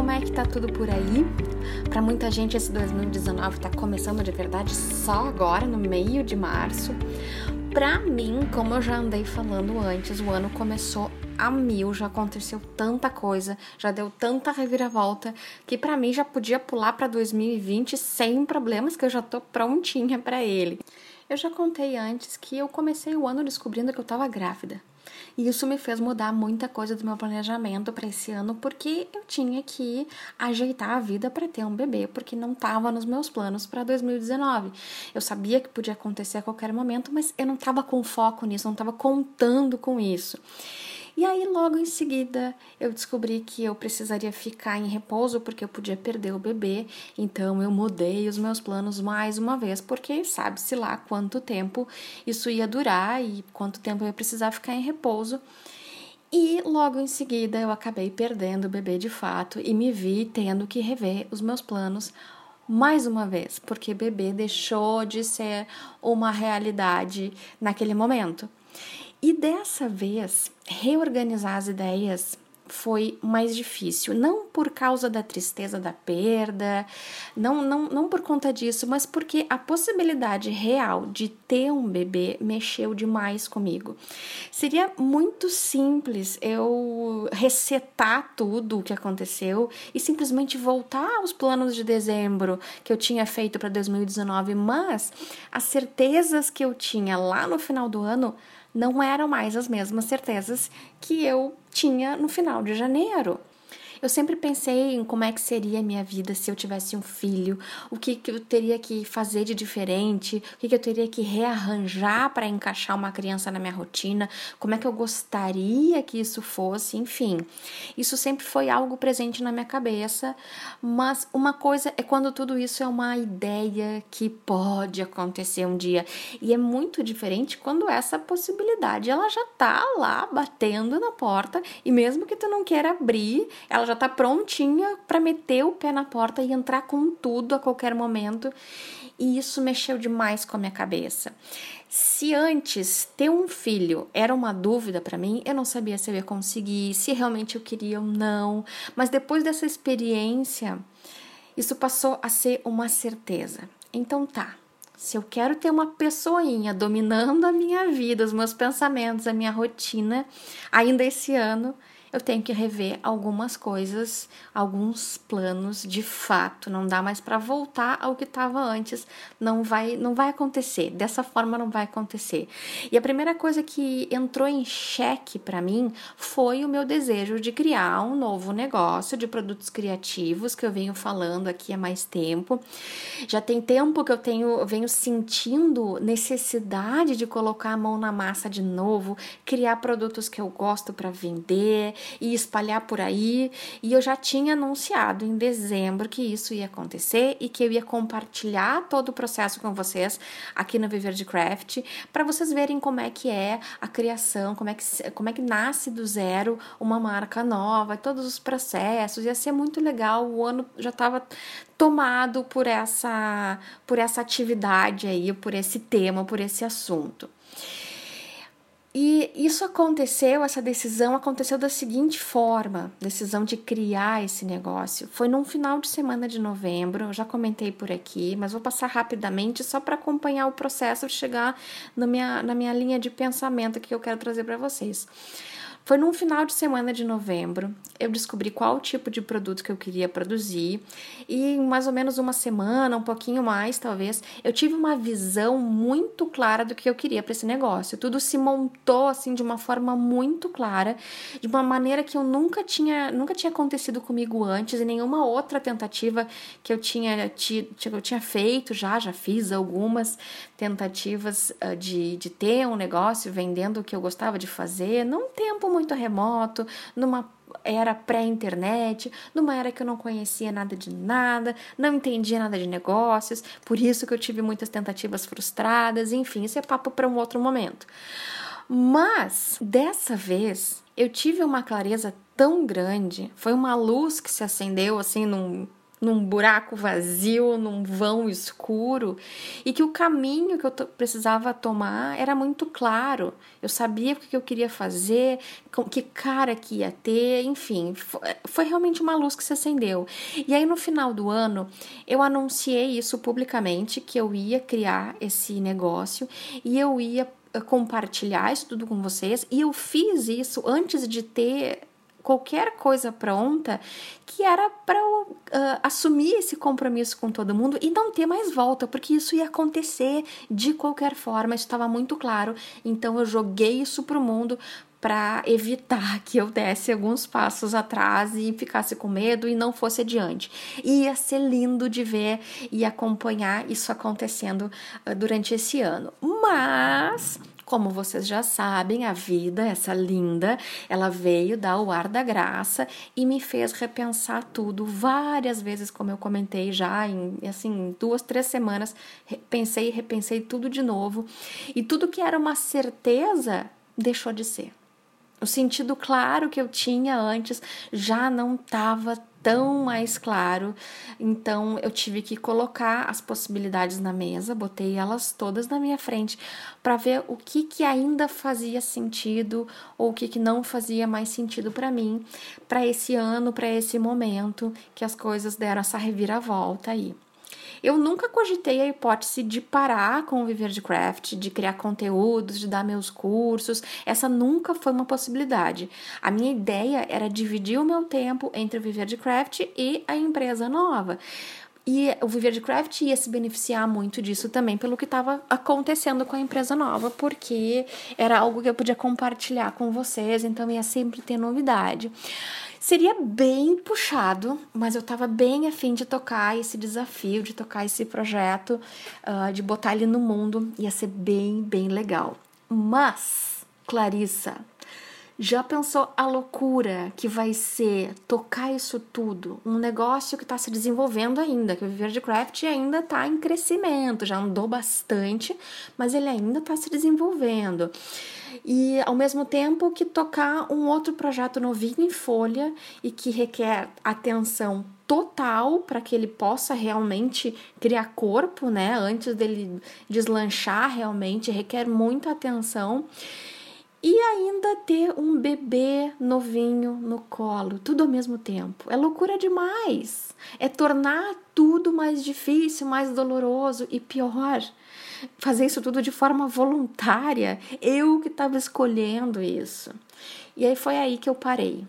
como é que tá tudo por aí? Para muita gente esse 2019 tá começando de verdade só agora, no meio de março. Para mim, como eu já andei falando antes, o ano começou a mil, já aconteceu tanta coisa, já deu tanta reviravolta que para mim já podia pular para 2020 sem problemas, que eu já tô prontinha para ele. Eu já contei antes que eu comecei o ano descobrindo que eu tava grávida. E isso me fez mudar muita coisa do meu planejamento para esse ano, porque eu tinha que ajeitar a vida para ter um bebê, porque não estava nos meus planos para 2019. Eu sabia que podia acontecer a qualquer momento, mas eu não estava com foco nisso, não estava contando com isso. E aí, logo em seguida, eu descobri que eu precisaria ficar em repouso porque eu podia perder o bebê. Então, eu mudei os meus planos mais uma vez, porque sabe-se lá quanto tempo isso ia durar e quanto tempo eu ia precisar ficar em repouso. E logo em seguida, eu acabei perdendo o bebê de fato e me vi tendo que rever os meus planos mais uma vez, porque bebê deixou de ser uma realidade naquele momento. E dessa vez, reorganizar as ideias foi mais difícil, não por causa da tristeza da perda, não, não, não por conta disso, mas porque a possibilidade real de ter um bebê mexeu demais comigo. Seria muito simples eu resetar tudo o que aconteceu e simplesmente voltar aos planos de dezembro que eu tinha feito para 2019, mas as certezas que eu tinha lá no final do ano não eram mais as mesmas certezas que eu tinha no final de janeiro. Eu sempre pensei em como é que seria a minha vida se eu tivesse um filho, o que, que eu teria que fazer de diferente, o que, que eu teria que rearranjar para encaixar uma criança na minha rotina, como é que eu gostaria que isso fosse, enfim. Isso sempre foi algo presente na minha cabeça, mas uma coisa é quando tudo isso é uma ideia que pode acontecer um dia, e é muito diferente quando essa possibilidade ela já tá lá batendo na porta e mesmo que tu não queira abrir, ela já tá prontinha para meter o pé na porta e entrar com tudo a qualquer momento. E isso mexeu demais com a minha cabeça. Se antes ter um filho era uma dúvida para mim, eu não sabia se eu ia conseguir, se realmente eu queria ou não. Mas depois dessa experiência, isso passou a ser uma certeza. Então tá, se eu quero ter uma pessoinha dominando a minha vida, os meus pensamentos, a minha rotina, ainda esse ano, eu tenho que rever algumas coisas, alguns planos de fato. Não dá mais para voltar ao que estava antes. Não vai, não vai acontecer. Dessa forma não vai acontecer. E a primeira coisa que entrou em xeque para mim foi o meu desejo de criar um novo negócio de produtos criativos que eu venho falando aqui há mais tempo. Já tem tempo que eu tenho, eu venho sentindo necessidade de colocar a mão na massa de novo, criar produtos que eu gosto para vender e espalhar por aí. E eu já tinha anunciado em dezembro que isso ia acontecer e que eu ia compartilhar todo o processo com vocês aqui no Viver de Craft para vocês verem como é que é a criação, como é que, como é que nasce do zero uma marca nova, todos os processos. Ia ser muito legal. O ano já estava tomado por essa por essa atividade aí, por esse tema, por esse assunto. E isso aconteceu, essa decisão aconteceu da seguinte forma: decisão de criar esse negócio. Foi num final de semana de novembro, eu já comentei por aqui, mas vou passar rapidamente só para acompanhar o processo de chegar na minha, na minha linha de pensamento que eu quero trazer para vocês. Foi num final de semana de novembro, eu descobri qual tipo de produto que eu queria produzir e em mais ou menos uma semana, um pouquinho mais talvez, eu tive uma visão muito clara do que eu queria para esse negócio. Tudo se montou assim de uma forma muito clara, de uma maneira que eu nunca tinha, nunca tinha acontecido comigo antes e nenhuma outra tentativa que eu tinha tido, eu tinha feito já, já fiz algumas tentativas uh, de, de ter um negócio vendendo o que eu gostava de fazer, num tempo muito remoto, numa era pré-internet, numa era que eu não conhecia nada de nada, não entendia nada de negócios, por isso que eu tive muitas tentativas frustradas, enfim, isso é papo para um outro momento. Mas dessa vez eu tive uma clareza tão grande, foi uma luz que se acendeu assim num num buraco vazio, num vão escuro, e que o caminho que eu precisava tomar era muito claro. Eu sabia o que eu queria fazer, que cara que ia ter, enfim, foi realmente uma luz que se acendeu. E aí no final do ano, eu anunciei isso publicamente que eu ia criar esse negócio e eu ia eh, compartilhar isso tudo com vocês, e eu fiz isso antes de ter qualquer coisa pronta que era para uh, assumir esse compromisso com todo mundo e não ter mais volta, porque isso ia acontecer de qualquer forma, isso estava muito claro. Então eu joguei isso pro mundo para evitar que eu desse alguns passos atrás e ficasse com medo e não fosse adiante. E ia ser lindo de ver e acompanhar isso acontecendo uh, durante esse ano. Mas como vocês já sabem, a vida, essa linda, ela veio dar o ar da graça e me fez repensar tudo várias vezes, como eu comentei já em assim duas, três semanas. Pensei e repensei tudo de novo e tudo que era uma certeza deixou de ser. O sentido claro que eu tinha antes já não estava tão mais claro. Então eu tive que colocar as possibilidades na mesa, botei elas todas na minha frente para ver o que que ainda fazia sentido ou o que que não fazia mais sentido para mim, para esse ano, para esse momento que as coisas deram essa reviravolta aí. Eu nunca cogitei a hipótese de parar com o viver de craft, de criar conteúdos, de dar meus cursos. Essa nunca foi uma possibilidade. A minha ideia era dividir o meu tempo entre o viver de craft e a empresa nova. E o Viver de Craft ia se beneficiar muito disso também, pelo que estava acontecendo com a empresa nova, porque era algo que eu podia compartilhar com vocês, então ia sempre ter novidade. Seria bem puxado, mas eu tava bem afim de tocar esse desafio, de tocar esse projeto, uh, de botar ele no mundo. Ia ser bem, bem legal. Mas, Clarissa, já pensou a loucura que vai ser tocar isso tudo? Um negócio que está se desenvolvendo ainda, que o Viver de Craft ainda está em crescimento, já andou bastante, mas ele ainda está se desenvolvendo e ao mesmo tempo que tocar um outro projeto novinho em folha e que requer atenção total para que ele possa realmente criar corpo, né? Antes dele deslanchar realmente, requer muita atenção. E ainda ter um bebê novinho no colo, tudo ao mesmo tempo. É loucura demais. É tornar tudo mais difícil, mais doloroso e pior fazer isso tudo de forma voluntária. Eu que estava escolhendo isso. E aí foi aí que eu parei.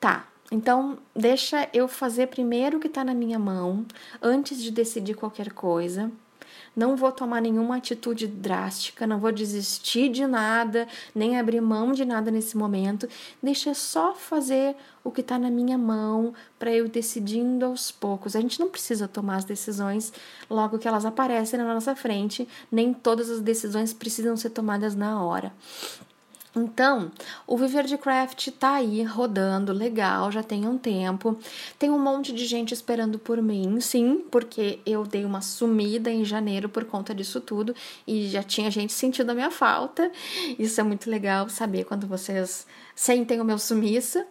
Tá, então deixa eu fazer primeiro o que está na minha mão, antes de decidir qualquer coisa não vou tomar nenhuma atitude drástica, não vou desistir de nada, nem abrir mão de nada nesse momento. Deixa só fazer o que está na minha mão para eu decidindo aos poucos. A gente não precisa tomar as decisões logo que elas aparecem na nossa frente, nem todas as decisões precisam ser tomadas na hora. Então, o Viver de Craft tá aí rodando, legal, já tem um tempo. Tem um monte de gente esperando por mim, sim, porque eu dei uma sumida em janeiro por conta disso tudo e já tinha gente sentindo a minha falta. Isso é muito legal saber quando vocês sentem o meu sumiço.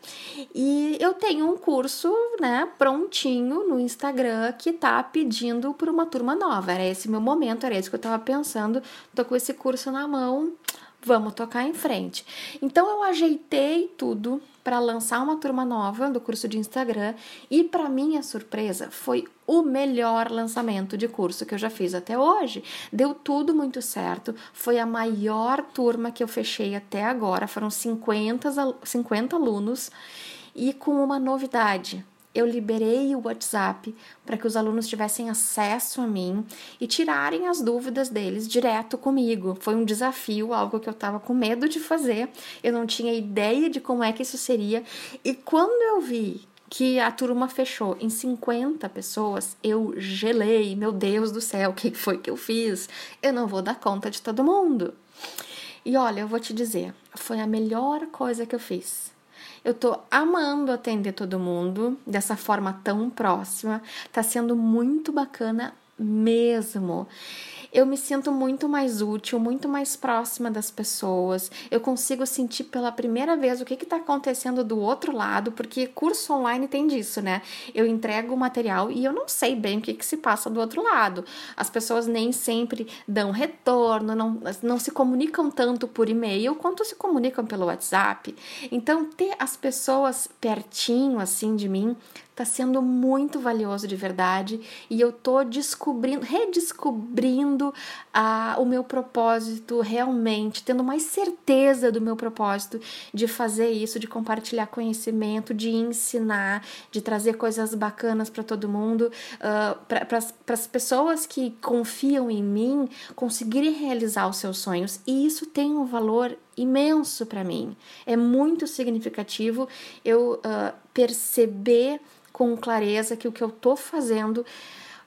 E eu tenho um curso, né, prontinho no Instagram que tá pedindo por uma turma nova. Era esse meu momento, era isso que eu tava pensando. Tô com esse curso na mão vamos tocar em frente. Então eu ajeitei tudo para lançar uma turma nova do curso de Instagram e para minha surpresa foi o melhor lançamento de curso que eu já fiz até hoje. Deu tudo muito certo, foi a maior turma que eu fechei até agora, foram 50, 50 alunos e com uma novidade eu liberei o WhatsApp para que os alunos tivessem acesso a mim e tirarem as dúvidas deles direto comigo. Foi um desafio, algo que eu estava com medo de fazer, eu não tinha ideia de como é que isso seria. E quando eu vi que a turma fechou em 50 pessoas, eu gelei. Meu Deus do céu, o que foi que eu fiz? Eu não vou dar conta de todo mundo. E olha, eu vou te dizer, foi a melhor coisa que eu fiz. Eu tô amando atender todo mundo dessa forma tão próxima. Tá sendo muito bacana mesmo. Eu me sinto muito mais útil, muito mais próxima das pessoas. Eu consigo sentir pela primeira vez o que está acontecendo do outro lado, porque curso online tem disso, né? Eu entrego o material e eu não sei bem o que, que se passa do outro lado. As pessoas nem sempre dão retorno, não, não se comunicam tanto por e-mail quanto se comunicam pelo WhatsApp. Então, ter as pessoas pertinho assim de mim tá sendo muito valioso de verdade e eu tô descobrindo, redescobrindo ah, o meu propósito realmente, tendo mais certeza do meu propósito de fazer isso, de compartilhar conhecimento, de ensinar, de trazer coisas bacanas para todo mundo, uh, para as pessoas que confiam em mim conseguirem realizar os seus sonhos. E isso tem um valor imenso para mim. É muito significativo eu uh, perceber com clareza que o que eu tô fazendo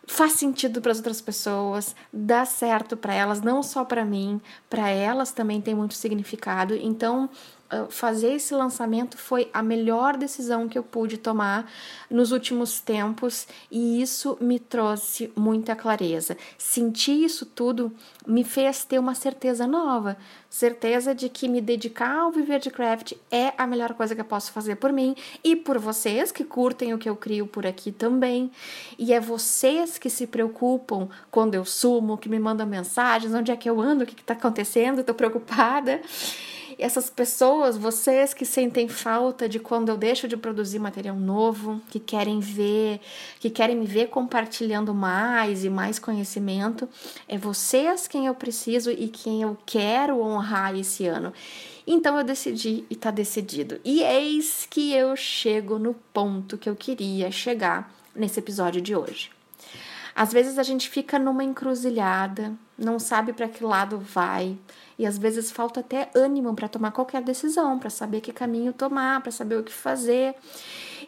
faz sentido para as outras pessoas, dá certo para elas, não só para mim, para elas também tem muito significado. Então, fazer esse lançamento foi a melhor decisão que eu pude tomar nos últimos tempos e isso me trouxe muita clareza. Sentir isso tudo me fez ter uma certeza nova, certeza de que me dedicar ao viver de craft é a melhor coisa que eu posso fazer por mim e por vocês que curtem o que eu crio por aqui também. E é vocês que se preocupam quando eu sumo, que me mandam mensagens, onde é que eu ando, o que está acontecendo, estou preocupada essas pessoas, vocês que sentem falta de quando eu deixo de produzir material novo, que querem ver, que querem me ver compartilhando mais e mais conhecimento, é vocês quem eu preciso e quem eu quero honrar esse ano. Então eu decidi e tá decidido. E eis que eu chego no ponto que eu queria chegar nesse episódio de hoje. Às vezes a gente fica numa encruzilhada, não sabe para que lado vai, e às vezes falta até ânimo para tomar qualquer decisão, para saber que caminho tomar, para saber o que fazer.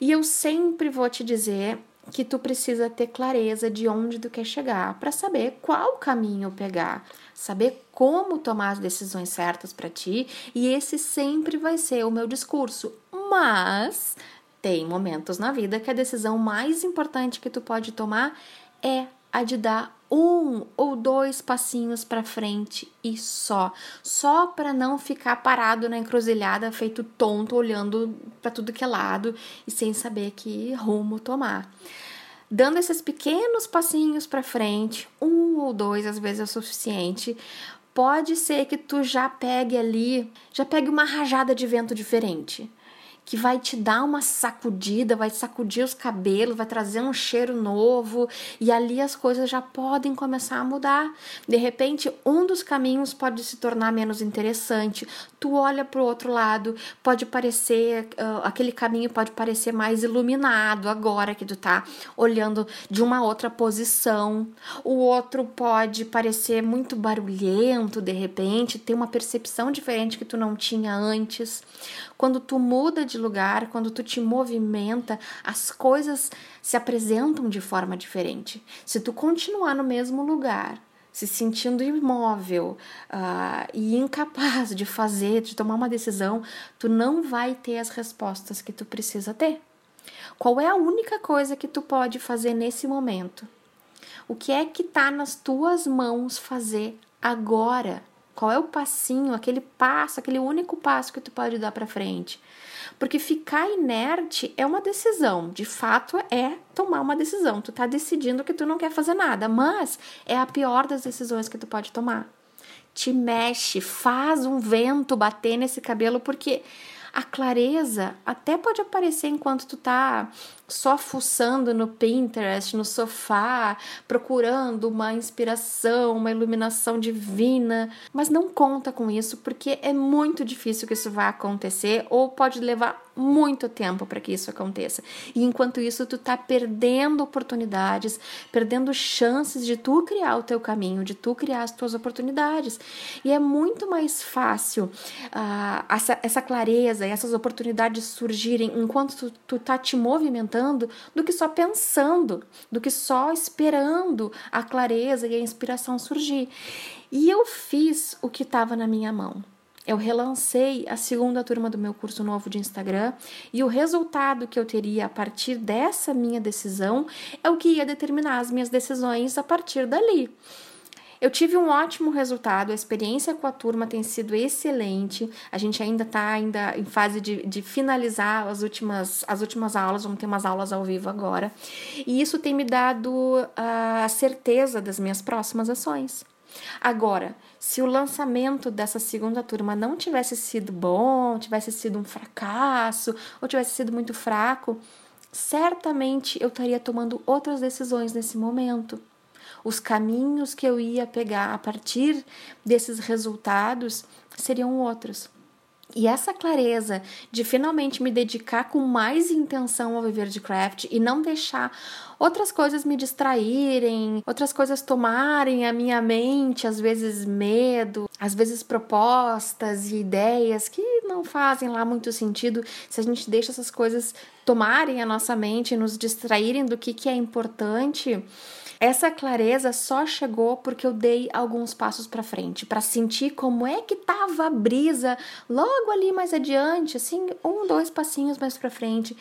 E eu sempre vou te dizer que tu precisa ter clareza de onde tu quer chegar, para saber qual caminho pegar, saber como tomar as decisões certas para ti, e esse sempre vai ser o meu discurso. Mas tem momentos na vida que a decisão mais importante que tu pode tomar é a de dar um ou dois passinhos para frente e só, só para não ficar parado na encruzilhada, feito tonto, olhando para tudo que é lado e sem saber que rumo tomar. Dando esses pequenos passinhos para frente, um ou dois às vezes é o suficiente. Pode ser que tu já pegue ali, já pegue uma rajada de vento diferente que vai te dar uma sacudida, vai sacudir os cabelos, vai trazer um cheiro novo e ali as coisas já podem começar a mudar. De repente, um dos caminhos pode se tornar menos interessante. Tu olha para o outro lado, pode parecer uh, aquele caminho pode parecer mais iluminado agora que tu tá olhando de uma outra posição. O outro pode parecer muito barulhento de repente, ter uma percepção diferente que tu não tinha antes. Quando tu muda de lugar, quando tu te movimenta, as coisas se apresentam de forma diferente. Se tu continuar no mesmo lugar, se sentindo imóvel uh, e incapaz de fazer, de tomar uma decisão, tu não vai ter as respostas que tu precisa ter. Qual é a única coisa que tu pode fazer nesse momento? O que é que está nas tuas mãos fazer agora? Qual é o passinho, aquele passo, aquele único passo que tu pode dar para frente? Porque ficar inerte é uma decisão, de fato é tomar uma decisão. Tu tá decidindo que tu não quer fazer nada, mas é a pior das decisões que tu pode tomar. Te mexe, faz um vento bater nesse cabelo porque a clareza até pode aparecer enquanto tu tá só fuçando no Pinterest, no sofá, procurando uma inspiração, uma iluminação divina, mas não conta com isso porque é muito difícil que isso vá acontecer ou pode levar muito tempo para que isso aconteça. E enquanto isso tu tá perdendo oportunidades, perdendo chances de tu criar o teu caminho, de tu criar as tuas oportunidades. E é muito mais fácil uh, essa, essa clareza e essas oportunidades surgirem enquanto tu, tu tá te movimentando do que só pensando, do que só esperando a clareza e a inspiração surgir. E eu fiz o que estava na minha mão. Eu relancei a segunda turma do meu curso novo de Instagram e o resultado que eu teria a partir dessa minha decisão é o que ia determinar as minhas decisões a partir dali. Eu tive um ótimo resultado, a experiência com a turma tem sido excelente. A gente ainda está ainda em fase de, de finalizar as últimas, as últimas aulas, vamos ter umas aulas ao vivo agora. E isso tem me dado a certeza das minhas próximas ações. Agora, se o lançamento dessa segunda turma não tivesse sido bom, tivesse sido um fracasso, ou tivesse sido muito fraco, certamente eu estaria tomando outras decisões nesse momento. Os caminhos que eu ia pegar a partir desses resultados seriam outros. E essa clareza de finalmente me dedicar com mais intenção ao viver de craft e não deixar outras coisas me distraírem, outras coisas tomarem a minha mente, às vezes medo, às vezes propostas e ideias que não fazem lá muito sentido se a gente deixa essas coisas tomarem a nossa mente, nos distraírem do que, que é importante. Essa clareza só chegou porque eu dei alguns passos para frente, para sentir como é que tava a brisa logo ali mais adiante, assim, um, dois passinhos mais para frente.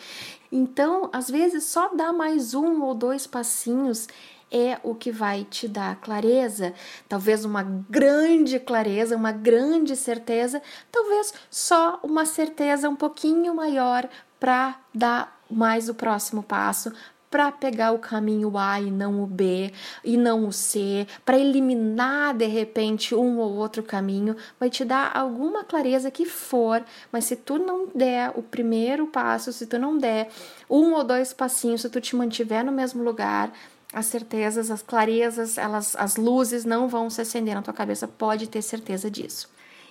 Então, às vezes, só dar mais um ou dois passinhos é o que vai te dar clareza, talvez uma grande clareza, uma grande certeza, talvez só uma certeza um pouquinho maior para dar mais o próximo passo, para pegar o caminho A e não o B, e não o C, para eliminar de repente um ou outro caminho, vai te dar alguma clareza que for, mas se tu não der o primeiro passo, se tu não der um ou dois passinhos, se tu te mantiver no mesmo lugar, as certezas, as clarezas, elas, as luzes não vão se acender na tua cabeça, pode ter certeza disso.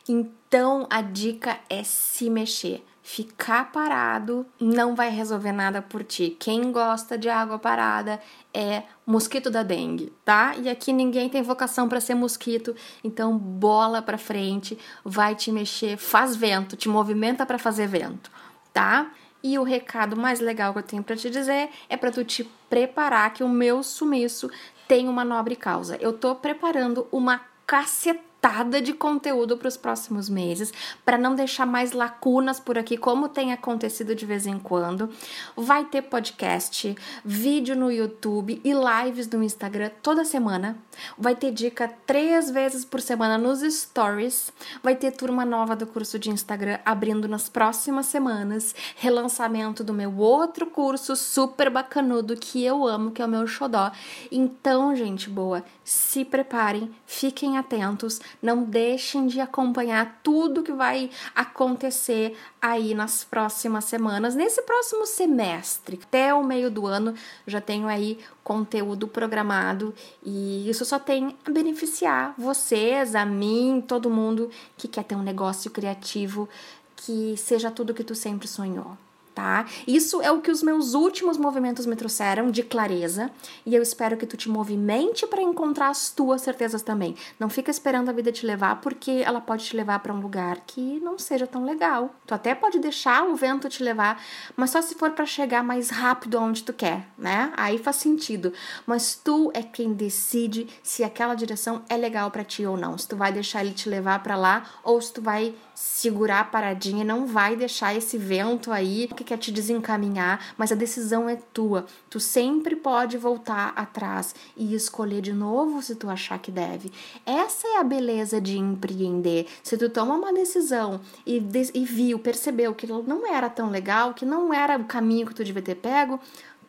Então a dica é se mexer. Ficar parado não vai resolver nada por ti. Quem gosta de água parada é mosquito da dengue, tá? E aqui ninguém tem vocação para ser mosquito, então bola para frente, vai te mexer, faz vento, te movimenta para fazer vento, tá? E o recado mais legal que eu tenho para te dizer é para tu te preparar que o meu sumiço tem uma nobre causa. Eu tô preparando uma cacetada lotada de conteúdo para os próximos meses, para não deixar mais lacunas por aqui, como tem acontecido de vez em quando. Vai ter podcast, vídeo no YouTube e lives no Instagram toda semana. Vai ter dica três vezes por semana nos stories. Vai ter turma nova do curso de Instagram abrindo nas próximas semanas. Relançamento do meu outro curso super bacanudo que eu amo, que é o meu xodó. Então, gente boa, se preparem, fiquem atentos não deixem de acompanhar tudo que vai acontecer aí nas próximas semanas, nesse próximo semestre. Até o meio do ano já tenho aí conteúdo programado e isso só tem a beneficiar vocês, a mim, todo mundo que quer ter um negócio criativo que seja tudo que tu sempre sonhou tá? Isso é o que os meus últimos movimentos me trouxeram de clareza e eu espero que tu te movimente para encontrar as tuas certezas também. Não fica esperando a vida te levar porque ela pode te levar para um lugar que não seja tão legal. Tu até pode deixar o vento te levar, mas só se for para chegar mais rápido aonde tu quer, né? Aí faz sentido. Mas tu é quem decide se aquela direção é legal para ti ou não. Se tu vai deixar ele te levar para lá ou se tu vai segurar a paradinha, não vai deixar esse vento aí que quer te desencaminhar, mas a decisão é tua. Tu sempre pode voltar atrás e escolher de novo se tu achar que deve. Essa é a beleza de empreender. Se tu toma uma decisão e, e viu, percebeu que não era tão legal, que não era o caminho que tu devia ter pego,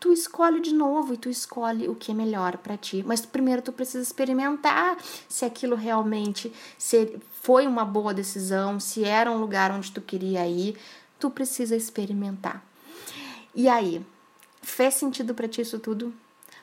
tu escolhe de novo e tu escolhe o que é melhor para ti. Mas primeiro tu precisa experimentar se aquilo realmente se foi uma boa decisão, se era um lugar onde tu queria ir, tu precisa experimentar. E aí, fez sentido para ti isso tudo?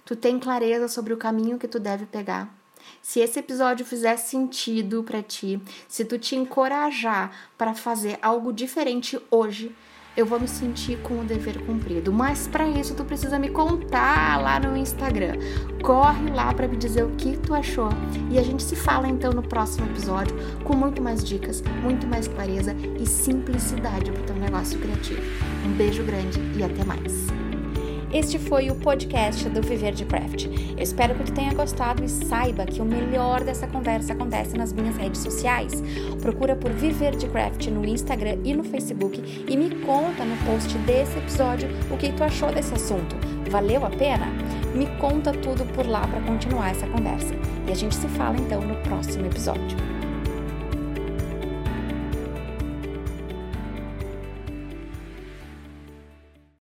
Tu tem clareza sobre o caminho que tu deve pegar? Se esse episódio fizer sentido para ti, se tu te encorajar para fazer algo diferente hoje, eu vou me sentir com o dever cumprido. Mas para isso tu precisa me contar lá no Instagram. Corre lá para me dizer o que tu achou e a gente se fala então no próximo episódio com muito mais dicas, muito mais clareza e simplicidade para o teu negócio criativo. Um beijo grande e até mais. Este foi o podcast do Viver de Craft. Eu espero que tu tenha gostado e saiba que o melhor dessa conversa acontece nas minhas redes sociais. Procura por Viver de Craft no Instagram e no Facebook e me conta no post desse episódio o que tu achou desse assunto. Valeu a pena? Me conta tudo por lá para continuar essa conversa. E a gente se fala então no próximo episódio.